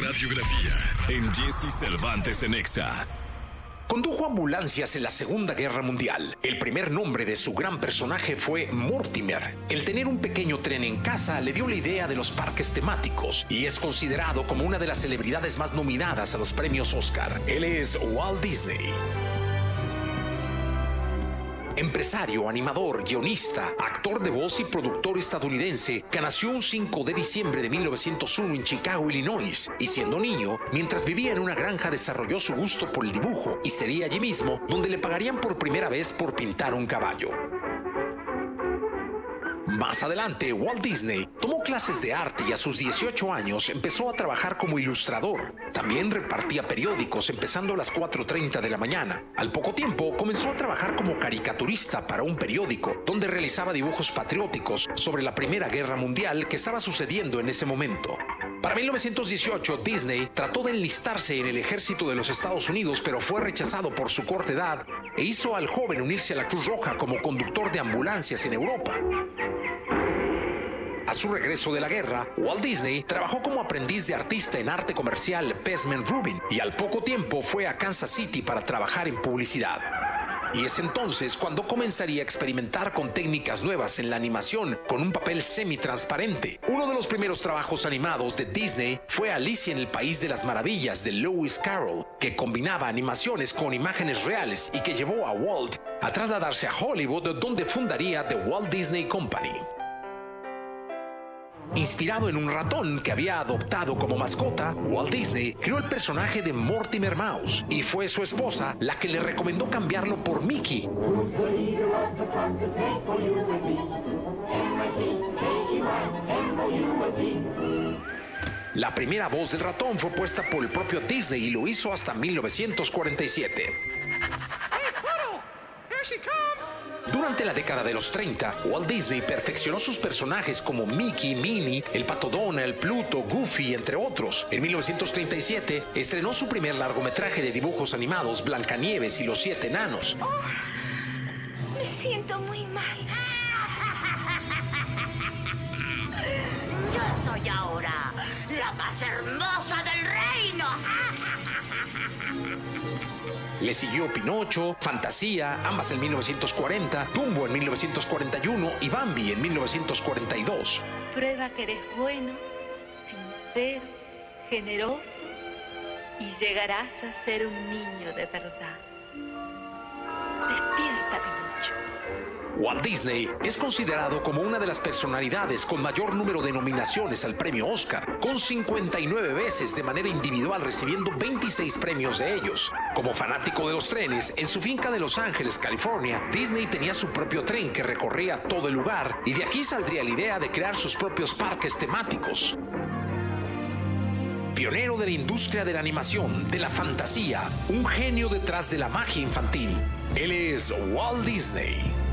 radiografía en Jesse Cervantes en Exa. Condujo ambulancias en la Segunda Guerra Mundial. El primer nombre de su gran personaje fue Mortimer. El tener un pequeño tren en casa le dio la idea de los parques temáticos y es considerado como una de las celebridades más nominadas a los premios Oscar. Él es Walt Disney. Empresario, animador, guionista, actor de voz y productor estadounidense que nació un 5 de diciembre de 1901 en Chicago, Illinois, y siendo niño, mientras vivía en una granja desarrolló su gusto por el dibujo y sería allí mismo donde le pagarían por primera vez por pintar un caballo. Más adelante, Walt Disney tomó clases de arte y a sus 18 años empezó a trabajar como ilustrador. También repartía periódicos empezando a las 4.30 de la mañana. Al poco tiempo comenzó a trabajar como caricaturista para un periódico, donde realizaba dibujos patrióticos sobre la Primera Guerra Mundial que estaba sucediendo en ese momento. Para 1918, Disney trató de enlistarse en el ejército de los Estados Unidos, pero fue rechazado por su corta edad e hizo al joven unirse a la Cruz Roja como conductor de ambulancias en Europa. Su regreso de la guerra, Walt Disney trabajó como aprendiz de artista en arte comercial Pesman Rubin y al poco tiempo fue a Kansas City para trabajar en publicidad. Y es entonces cuando comenzaría a experimentar con técnicas nuevas en la animación con un papel semi-transparente. Uno de los primeros trabajos animados de Disney fue Alicia en el País de las Maravillas de Lewis Carroll, que combinaba animaciones con imágenes reales y que llevó a Walt a trasladarse a Hollywood donde fundaría The Walt Disney Company. Inspirado en un ratón que había adoptado como mascota, Walt Disney creó el personaje de Mortimer Mouse y fue su esposa la que le recomendó cambiarlo por Mickey. La primera voz del ratón fue puesta por el propio Disney y lo hizo hasta 1947. Durante la década de los 30, Walt Disney perfeccionó sus personajes como Mickey, Minnie, el Pato Donald, Pluto, Goofy, entre otros. En 1937 estrenó su primer largometraje de dibujos animados, Blancanieves y los Siete Enanos. Me siento muy mal. Yo soy ahora la más hermosa del reino. Le siguió Pinocho, Fantasía, ambas en 1940, Dumbo en 1941 y Bambi en 1942. Prueba que eres bueno, sincero, generoso y llegarás a ser un niño de verdad. Despierta, Pinocho. Walt Disney es considerado como una de las personalidades con mayor número de nominaciones al premio Oscar, con 59 veces de manera individual recibiendo 26 premios de ellos. Como fanático de los trenes, en su finca de Los Ángeles, California, Disney tenía su propio tren que recorría todo el lugar y de aquí saldría la idea de crear sus propios parques temáticos. Pionero de la industria de la animación, de la fantasía, un genio detrás de la magia infantil. Él es Walt Disney.